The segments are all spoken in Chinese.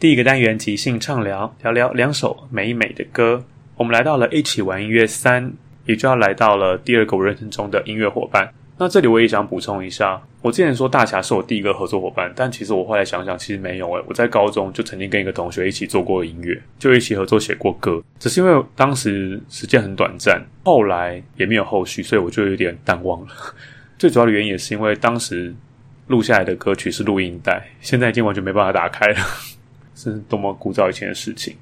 第一个单元即兴畅聊，聊聊两首美美的歌。我们来到了一起玩音乐三，也就要来到了第二个我人生中的音乐伙伴。那这里我也想补充一下，我之前说大侠是我第一个合作伙伴，但其实我后来想想，其实没有诶。我在高中就曾经跟一个同学一起做过音乐，就一起合作写过歌，只是因为当时时间很短暂，后来也没有后续，所以我就有点淡忘了。最主要的原因也是因为当时录下来的歌曲是录音带，现在已经完全没办法打开了。是多么古早以前的事情。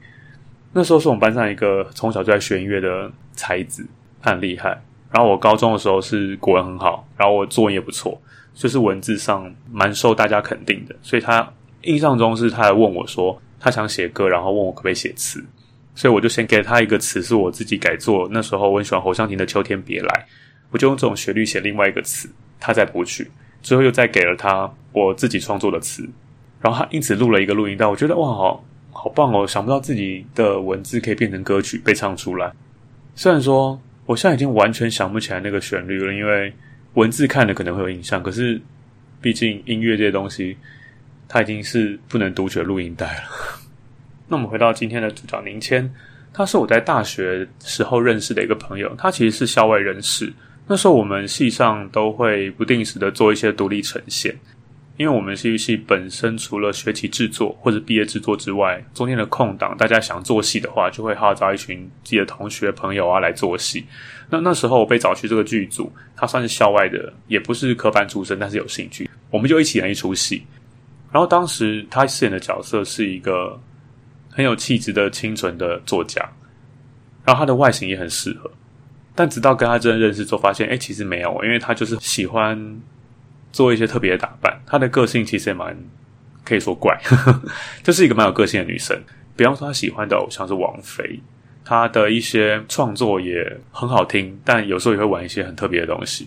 那时候是我们班上一个从小就在学音乐的才子，他很厉害。然后我高中的时候是国文很好，然后我作文也不错，就是文字上蛮受大家肯定的。所以他印象中是他来问我说他想写歌，然后问我可不可以写词。所以我就先给了他一个词，是我自己改作。那时候我很喜欢侯湘婷的《秋天别来》，我就用这种旋律写另外一个词，他再补曲，最后又再给了他我自己创作的词。然后他因此录了一个录音带，我觉得哇，好好棒哦！想不到自己的文字可以变成歌曲被唱出来。虽然说我现在已经完全想不起来那个旋律了，因为文字看了可能会有印象，可是毕竟音乐这些东西，它已经是不能读取录音带了。那我们回到今天的主角宁谦，他是我在大学时候认识的一个朋友，他其实是校外人士。那时候我们系上都会不定时的做一些独立呈现。因为我们戏剧系本身除了学期制作或者毕业制作之外，中间的空档，大家想做戏的话，就会号召一群自己的同学朋友啊来做戏。那那时候我被找去这个剧组，他算是校外的，也不是科班出身，但是有兴趣，我们就一起演一出戏。然后当时他饰演的角色是一个很有气质的清纯的作家，然后他的外形也很适合。但直到跟他真的认识之后，发现哎，其实没有，因为他就是喜欢。做一些特别的打扮，她的个性其实也蛮可以说怪，这是一个蛮有个性的女生。比方说，她喜欢的偶像是王菲，她的一些创作也很好听，但有时候也会玩一些很特别的东西。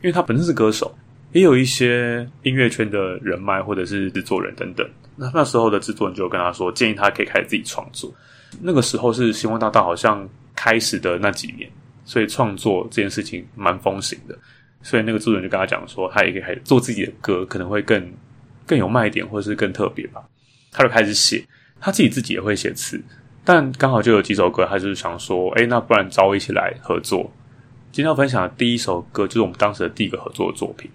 因为她本身是歌手，也有一些音乐圈的人脉或者是制作人等等。那那时候的制作人就跟她说，建议她可以开始自己创作。那个时候是星光大道好像开始的那几年，所以创作这件事情蛮风行的。所以那个制作人就跟他讲说，他也可以开始做自己的歌，可能会更更有卖点，或者是更特别吧。他就开始写，他自己自己也会写词，但刚好就有几首歌，他就是想说，哎，那不然找我一起来合作。今天要分享的第一首歌，就是我们当时的第一个合作的作品。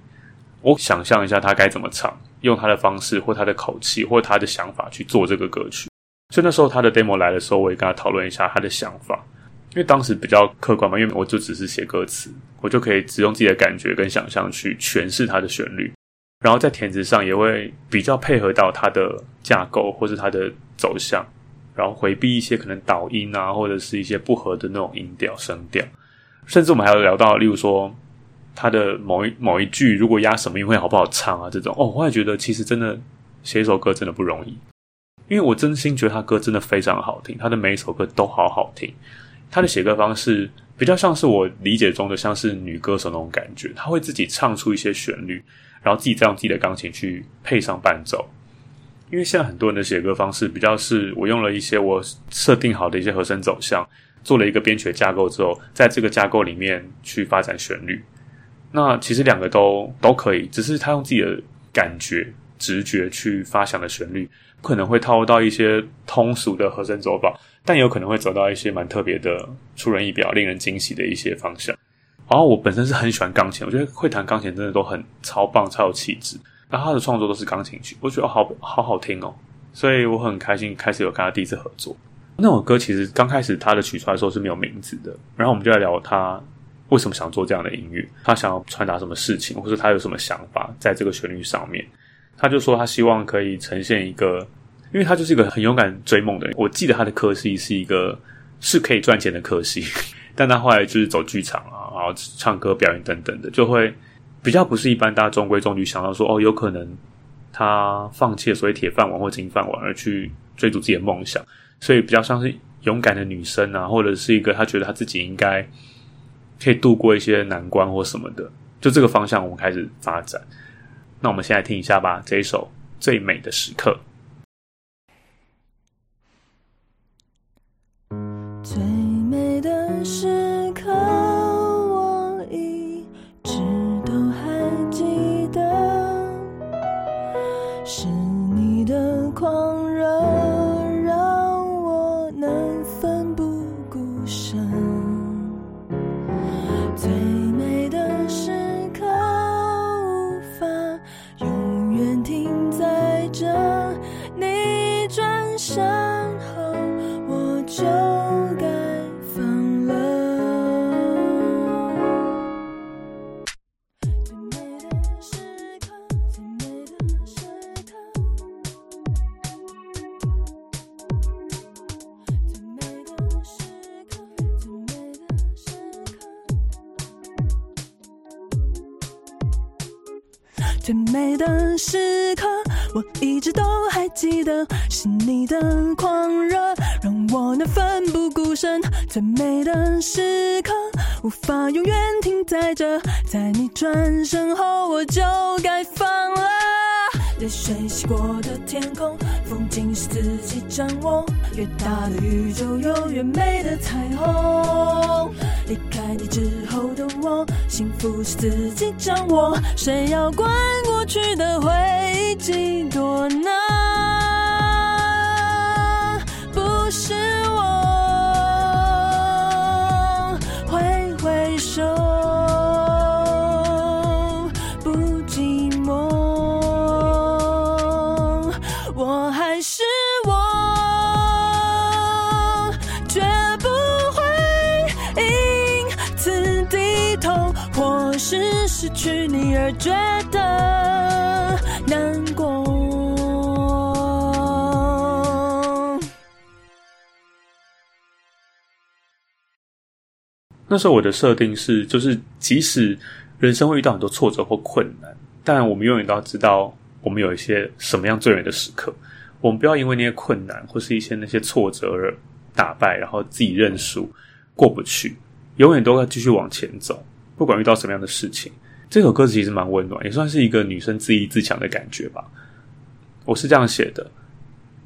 我想象一下他该怎么唱，用他的方式，或他的口气，或他的想法去做这个歌曲。所以那时候他的 demo 来的时候，我也跟他讨论一下他的想法。因为当时比较客观嘛，因为我就只是写歌词，我就可以只用自己的感觉跟想象去诠释它的旋律，然后在填词上也会比较配合到它的架构或是它的走向，然后回避一些可能导音啊或者是一些不合的那种音调声调，甚至我们还有聊到，例如说他的某一某一句如果押什么音会好不好唱啊？这种哦，我也觉得其实真的写一首歌真的不容易，因为我真心觉得他歌真的非常好听，他的每一首歌都好好听。他的写歌方式比较像是我理解中的像是女歌手那种感觉，他会自己唱出一些旋律，然后自己再用自己的钢琴去配上伴奏。因为现在很多人的写歌方式比较是我用了一些我设定好的一些和声走向，做了一个编曲的架构之后，在这个架构里面去发展旋律。那其实两个都都可以，只是他用自己的感觉、直觉去发想的旋律，不可能会套入到一些通俗的和声走法，但有可能会走到一些蛮特别的、出人意表、令人惊喜的一些方向。然后我本身是很喜欢钢琴，我觉得会弹钢琴真的都很超棒、超有气质。那他的创作都是钢琴曲，我觉得好好好听哦，所以我很开心开始有跟他第一次合作。那首歌其实刚开始他的曲出来的时候是没有名字的，然后我们就来聊他为什么想做这样的音乐，他想要传达什么事情，或者他有什么想法在这个旋律上面。他就说他希望可以呈现一个，因为他就是一个很勇敢追梦的人。我记得他的科系是一个是可以赚钱的科系，但他后来就是走剧场啊，然后唱歌表演等等的，就会。比较不是一般大家中规中矩想到说哦，有可能他放弃了所谓铁饭碗或金饭碗而去追逐自己的梦想，所以比较像是勇敢的女生啊，或者是一个他觉得他自己应该可以度过一些难关或什么的，就这个方向我们开始发展。那我们现在听一下吧，这一首《最美的时刻》。可最美的时刻，我一直都还记得，是你的狂热让我能奋不顾身。最美的时刻，无法永远停在这，在你转身后，我就该放了。泪水洗过的天空，风景是自己掌握。越大的宇宙，有越美的彩虹。离开你之后的我，幸福是自己掌握。谁要管过去的回忆几多呢？觉得难过。那时候我的设定是，就是即使人生会遇到很多挫折或困难，但我们永远都要知道，我们有一些什么样最美的时刻。我们不要因为那些困难或是一些那些挫折而打败，然后自己认输过不去。永远都要继续往前走，不管遇到什么样的事情。这首歌其实蛮温暖，也算是一个女生自立自强的感觉吧。我是这样写的：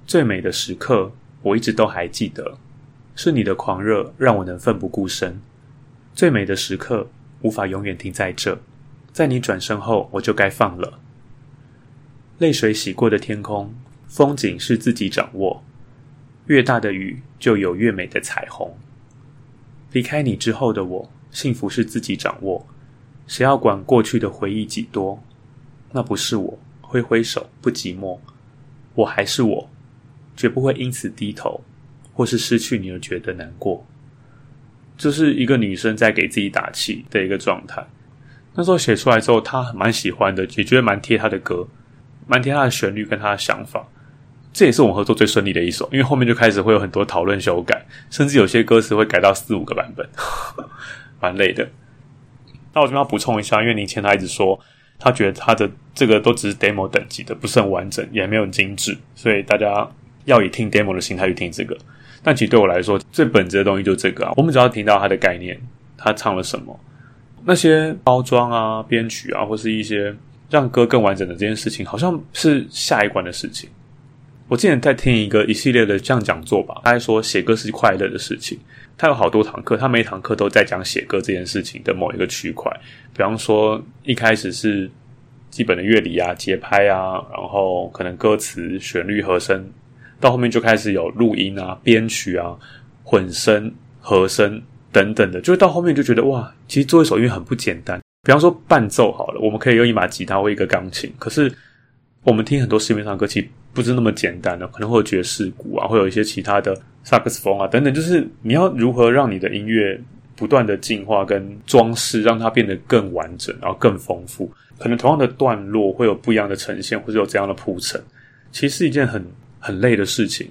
最美的时刻，我一直都还记得，是你的狂热让我能奋不顾身。最美的时刻，无法永远停在这，在你转身后，我就该放了。泪水洗过的天空，风景是自己掌握。越大的雨，就有越美的彩虹。离开你之后的我，幸福是自己掌握。谁要管过去的回忆几多？那不是我，挥挥手不寂寞。我还是我，绝不会因此低头，或是失去你而觉得难过。这是一个女生在给自己打气的一个状态。那时候写出来之后，她蛮喜欢的，也觉得蛮贴她的歌，蛮贴她的旋律跟她的想法。这也是我们合作最顺利的一首，因为后面就开始会有很多讨论修改，甚至有些歌词会改到四五个版本，蛮累的。那我这边要补充一下，因为你前他一直说他觉得他的这个都只是 demo 等级的，不是很完整，也没有很精致，所以大家要以听 demo 的心态去听这个。但其实对我来说，最本质的东西就是这个啊。我们只要听到他的概念，他唱了什么，那些包装啊、编曲啊，或是一些让歌更完整的这件事情，好像是下一关的事情。我之前在听一个一系列的这样讲座吧，他说写歌是快乐的事情。他有好多堂课，他每一堂课都在讲写歌这件事情的某一个区块。比方说，一开始是基本的乐理啊、节拍啊，然后可能歌词、旋律、和声。到后面就开始有录音啊、编曲啊、混声、和声等等的，就是到后面就觉得哇，其实做一首音乐很不简单。比方说伴奏好了，我们可以用一把吉他或一个钢琴，可是我们听很多市面上歌，其实不是那么简单的，可能会有爵士鼓啊，会有一些其他的萨克斯风啊等等，就是你要如何让你的音乐不断的进化跟装饰，让它变得更完整，然后更丰富。可能同样的段落会有不一样的呈现，或者有这样的铺陈，其实是一件很。很累的事情，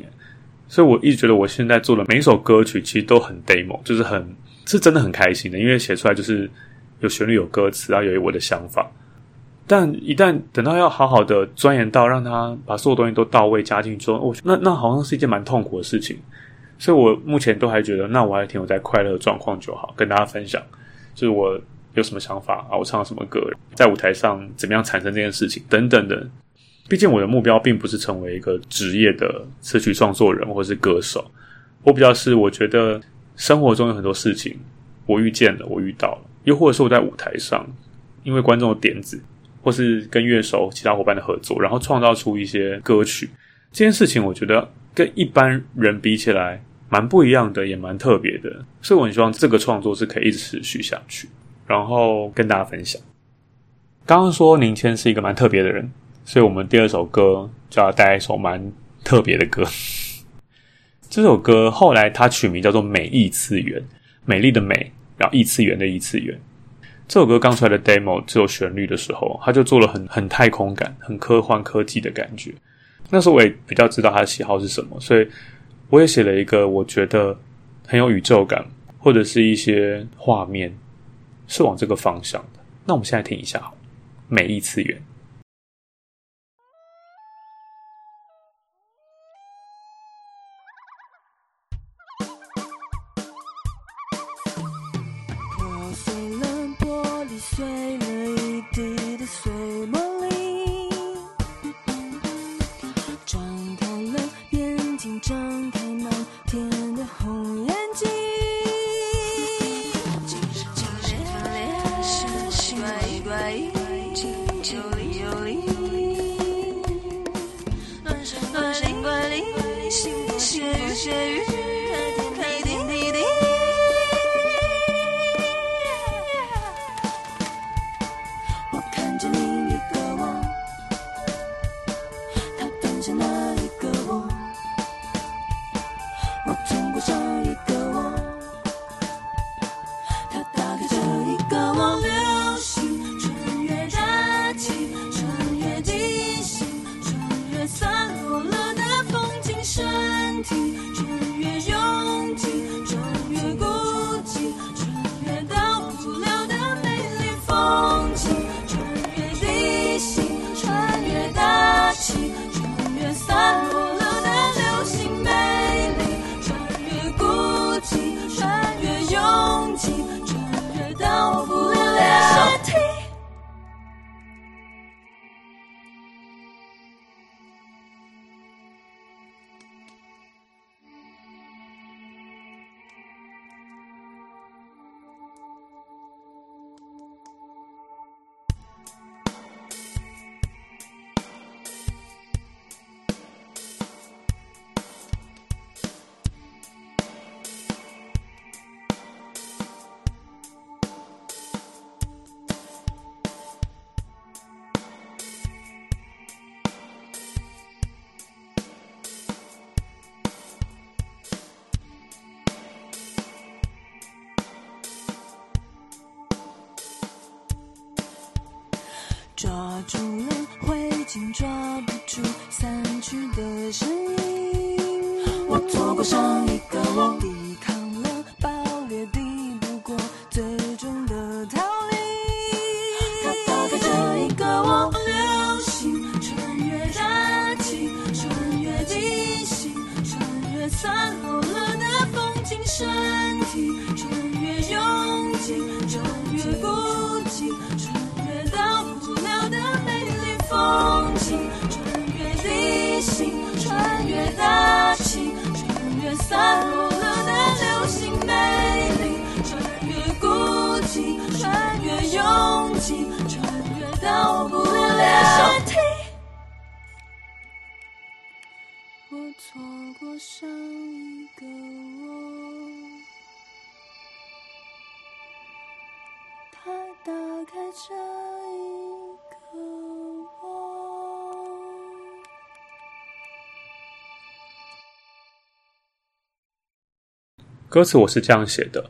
所以我一直觉得我现在做的每一首歌曲其实都很 demo，就是很是真的很开心的，因为写出来就是有旋律、有歌词，然后有我的想法。但一旦等到要好好的钻研到让他把所有东西都到位加进去，哦，那那好像是一件蛮痛苦的事情。所以我目前都还觉得，那我还停留在快乐状况就好，跟大家分享，就是我有什么想法啊，我唱什么歌，在舞台上怎么样产生这件事情等等的。毕竟我的目标并不是成为一个职业的词曲创作人或是歌手，我比较是我觉得生活中有很多事情我遇见了，我遇到了，又或者是我在舞台上，因为观众的点子，或是跟乐手、其他伙伴的合作，然后创造出一些歌曲。这件事情我觉得跟一般人比起来蛮不一样的，也蛮特别的，所以我很希望这个创作是可以一直持续下去，然后跟大家分享。刚刚说宁谦是一个蛮特别的人。所以我们第二首歌就要带一首蛮特别的歌。这首歌后来它取名叫做《美异次元》，美丽的美，然后异次元的异次元。这首歌刚出来的 demo 只有旋律的时候，他就做了很很太空感、很科幻科技的感觉。那时候我也比较知道他的喜好是什么，所以我也写了一个我觉得很有宇宙感，或者是一些画面是往这个方向的。那我们现在听一下，《美丽次元》。碎了一地的碎梦。画出了灰烬，抓散落了的流星，美丽穿越孤寂，穿越拥挤，穿越到不了身体。我错过上一个我，他打开这歌词我是这样写的：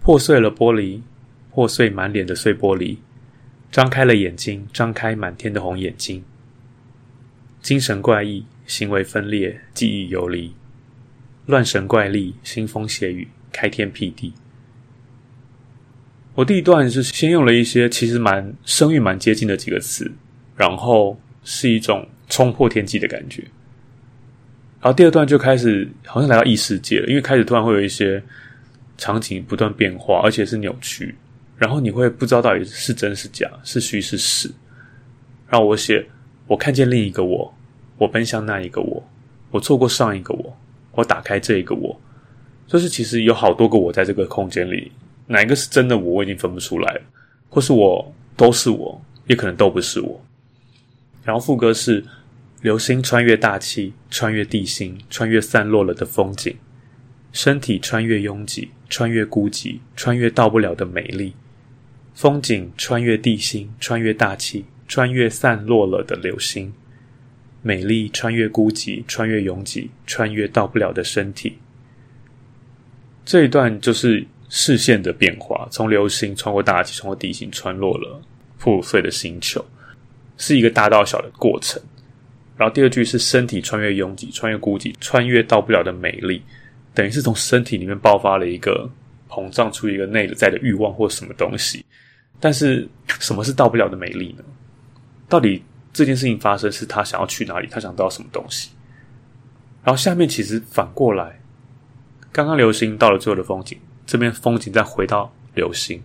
破碎了玻璃，破碎满脸的碎玻璃，张开了眼睛，张开满天的红眼睛，精神怪异，行为分裂，记忆游离，乱神怪力，腥风血雨，开天辟地。我第一段是先用了一些其实蛮声韵蛮接近的几个词，然后是一种冲破天际的感觉。然后第二段就开始好像来到异世界了，因为开始突然会有一些场景不断变化，而且是扭曲，然后你会不知道到底是真是假，是虚是实。然后我写，我看见另一个我，我奔向那一个我，我错过上一个我，我打开这一个我，就是其实有好多个我在这个空间里，哪一个是真的我，我已经分不出来了，或是我都是我，也可能都不是我。然后副歌是。流星穿越大气，穿越地心，穿越散落了的风景；身体穿越拥挤，穿越孤寂，穿越到不了的美丽。风景穿越地心，穿越大气，穿越散落了的流星；美丽穿越孤寂，穿越拥挤，穿越到不了的身体。这一段就是视线的变化，从流星穿过大气，穿过地心，穿落了破碎的星球，是一个大到小的过程。然后第二句是身体穿越拥挤，穿越孤寂，穿越到不了的美丽，等于是从身体里面爆发了一个膨胀出一个内在的欲望或什么东西。但是什么是到不了的美丽呢？到底这件事情发生是他想要去哪里？他想到什么东西？然后下面其实反过来，刚刚流星到了最后的风景，这边风景再回到流星，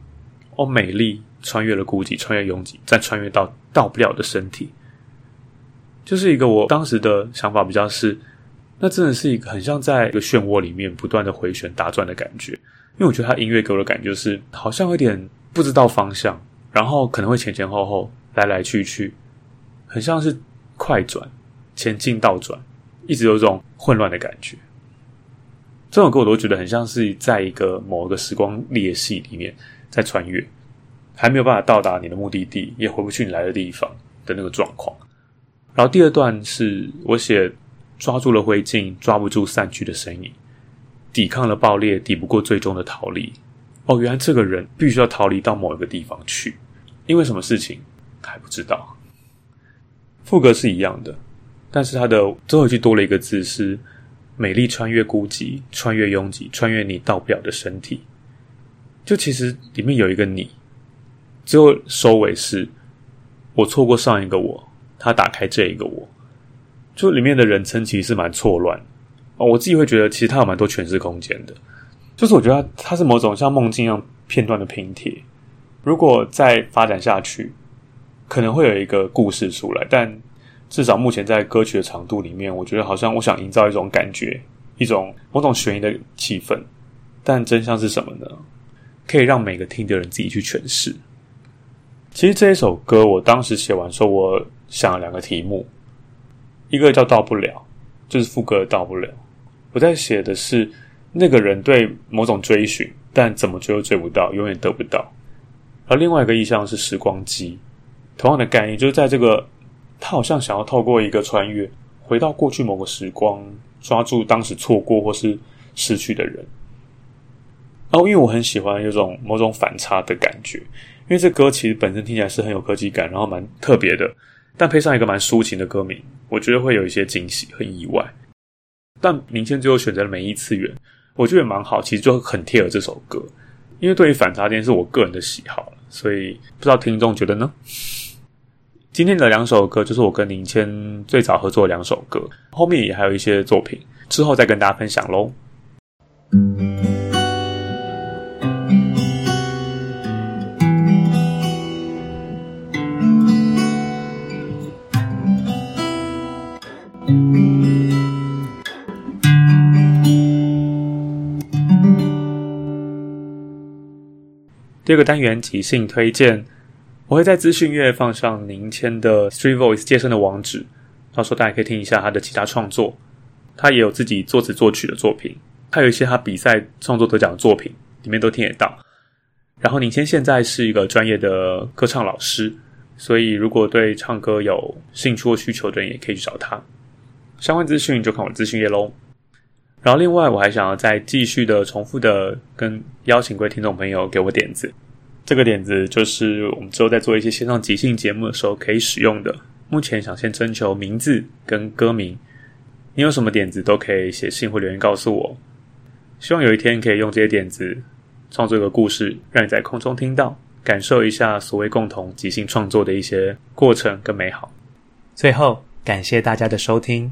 哦，美丽穿越了孤寂，穿越拥挤，再穿越到到不了的身体。就是一个我当时的想法比较是，那真的是一个很像在一个漩涡里面不断的回旋打转的感觉。因为我觉得他音乐给我的感觉是，好像有点不知道方向，然后可能会前前后后来来去去，很像是快转、前进、倒转，一直有种混乱的感觉。这首歌我都觉得很像是在一个某一个时光裂隙里面在穿越，还没有办法到达你的目的地，也回不去你来的地方的那个状况。然后第二段是我写抓住了灰烬，抓不住散去的身影，抵抗了爆裂，抵不过最终的逃离。哦，原来这个人必须要逃离到某一个地方去，因为什么事情还不知道。副歌是一样的，但是它的最后一句多了一个字是“美丽穿越孤寂，穿越拥挤，穿越你到不了的身体”。就其实里面有一个你，最后收尾是我错过上一个我。他打开这一个我，就里面的人称其实是蛮错乱哦。我自己会觉得，其实他有蛮多诠释空间的。就是我觉得它是某种像梦境一样片段的拼贴。如果再发展下去，可能会有一个故事出来。但至少目前在歌曲的长度里面，我觉得好像我想营造一种感觉，一种某种悬疑的气氛。但真相是什么呢？可以让每个听的人自己去诠释。其实这一首歌，我当时写完说，我。想了两个题目，一个叫“到不了”，就是副歌“到不了”。我在写的是那个人对某种追寻，但怎么追都追不到，永远得不到。而另外一个意象是时光机，同样的概念，就是在这个他好像想要透过一个穿越，回到过去某个时光，抓住当时错过或是失去的人。然后，因为我很喜欢有种某种反差的感觉，因为这歌其实本身听起来是很有科技感，然后蛮特别的。但配上一个蛮抒情的歌名，我觉得会有一些惊喜和意外。但明天最后选择了每一次元，我觉得蛮好，其实就很贴合这首歌。因为对于反差这件事，我个人的喜好所以不知道听众觉得呢？今天的两首歌就是我跟林谦最早合作的两首歌，后面也还有一些作品，之后再跟大家分享喽。第二个单元即兴推荐，我会在资讯页放上您签的 Street Voice 健身的网址，到时候大家可以听一下他的其他创作。他也有自己作词作曲的作品，还有一些他比赛创作得奖的作品，里面都听得到。然后宁谦现在是一个专业的歌唱老师，所以如果对唱歌有兴趣或需求的人，也可以去找他。相关资讯就看我的资讯页喽。然后另外，我还想要再继续的重复的跟邀请各位听众朋友给我点子。这个点子就是我们之后在做一些线上即兴节目的时候可以使用的。目前想先征求名字跟歌名，你有什么点子都可以写信或留言告诉我。希望有一天可以用这些点子创作一个故事，让你在空中听到，感受一下所谓共同即兴创作的一些过程跟美好。最后，感谢大家的收听。